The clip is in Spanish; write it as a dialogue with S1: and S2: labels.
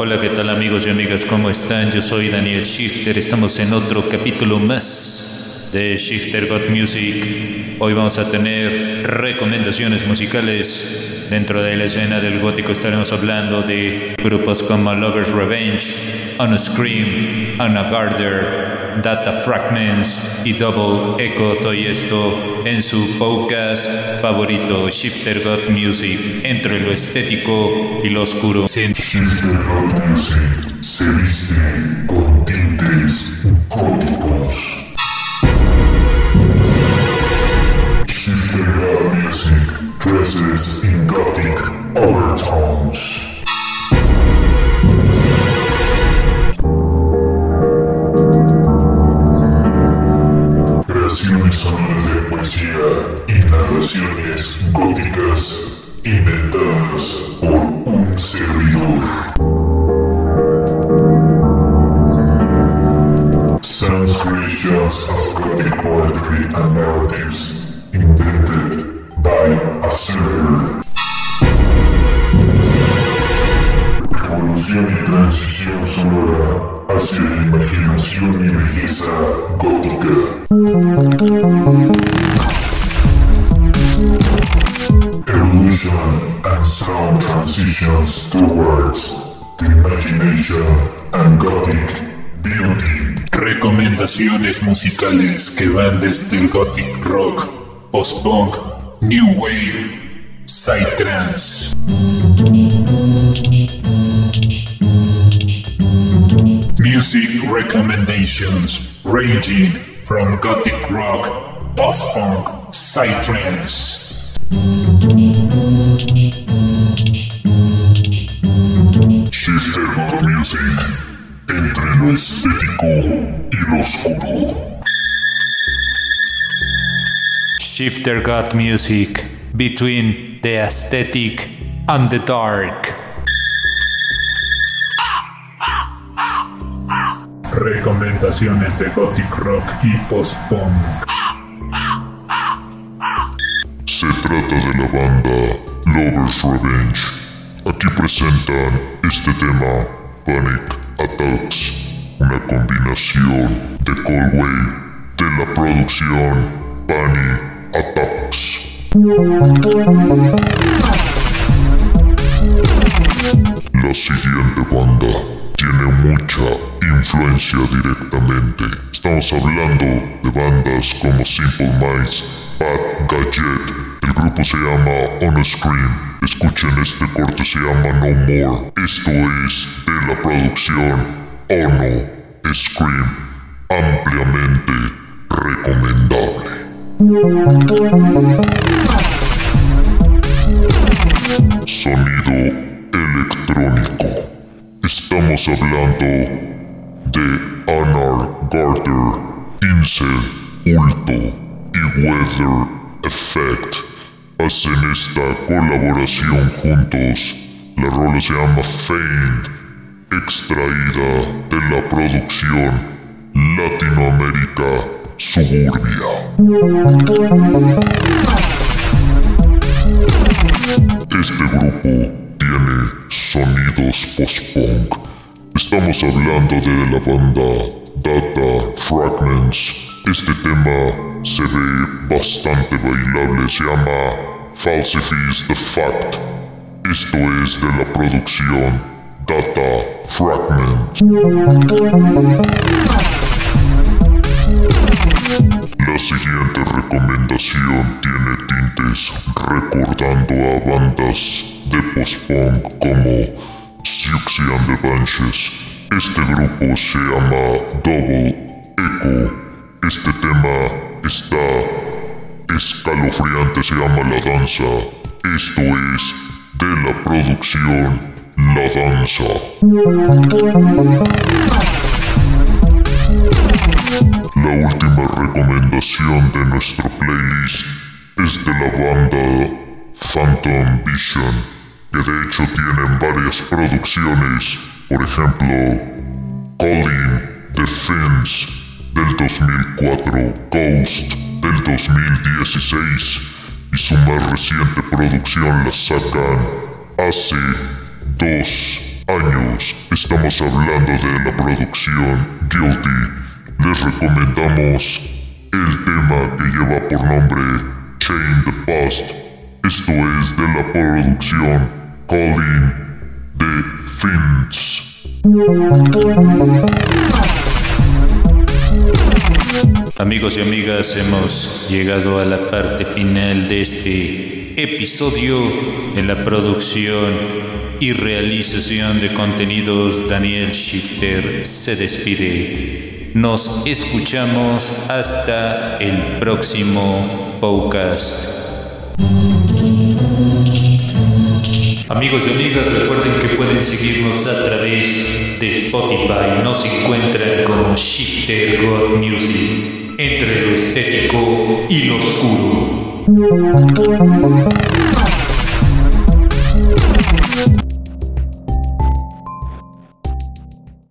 S1: Hola, ¿qué tal amigos y amigas? ¿Cómo están? Yo soy Daniel Shifter. Estamos en otro capítulo más de Shifter Got Music. Hoy vamos a tener recomendaciones musicales. Dentro de la escena del gótico estaremos hablando de grupos como Lover's Revenge, On Scream, Anna Garder, Data Fragments y Double Echo todo esto en su podcast favorito Shifter God Music entre lo estético y lo oscuro.
S2: Shifter God Music se viste con tintes góticos. Shifter God Music dresses in gothic overtones. Góticas inventadas por un servidor. Sounds creations of gothic poetry and narratives invented by a server. Evolución y transición sonora hacia la imaginación y belleza gótica. Evolution and sound transitions towards the imagination and gothic beauty.
S3: Recomendaciones musicales que van desde el gothic rock, post-punk, new wave, psytrance. Music recommendations ranging from gothic rock, post-punk, psytrance.
S2: Shifter God Music entre lo estético y lo oscuro.
S1: Shifter God Music between the aesthetic and the dark.
S3: Recomendaciones de gothic rock y post-punk.
S2: Trata de la banda Lover's Revenge. Aquí presentan este tema, Panic Attacks, una combinación de Coldway de la producción Panic Attacks. La siguiente banda tiene mucha influencia directamente. Estamos hablando de bandas como Simple Minds, Bad Gadget. El grupo se llama On Scream. Escuchen este corte, se llama No More. Esto es de la producción Ono Scream. Ampliamente recomendable. Sonido electrónico. Estamos hablando de Anar Garter, Incel, Ulto y Weather Effect. Hacen esta colaboración juntos. La rola se llama Faint, extraída de la producción Latinoamérica Suburbia. Este grupo tiene sonidos post-punk. Estamos hablando de la banda Data Fragments. Este tema se ve bastante bailable, se llama Falsifies the Fact. Esto es de la producción Data Fragments. La siguiente recomendación tiene tintes recordando a bandas de post-punk como Siouxsie and the Banshees. Este grupo se llama Double Echo. Este tema está escalofriante, se llama La Danza. Esto es de la producción La Danza. La última recomendación de nuestro playlist es de la banda Phantom Vision, que de hecho tienen varias producciones, por ejemplo, Calling Defense del 2004, Ghost del 2016 y su más reciente producción la sacan hace dos años. Estamos hablando de la producción Guilty. Les recomendamos el tema que lleva por nombre Chain the Past. Esto es de la producción Calling the Fins.
S1: Amigos y amigas, hemos llegado a la parte final de este episodio en la producción y realización de contenidos. Daniel Shifter se despide. Nos escuchamos hasta el próximo podcast. Amigos y amigas, recuerden que pueden seguirnos a través de Spotify. Nos encuentran como Shifter God Music, entre lo estético y lo oscuro.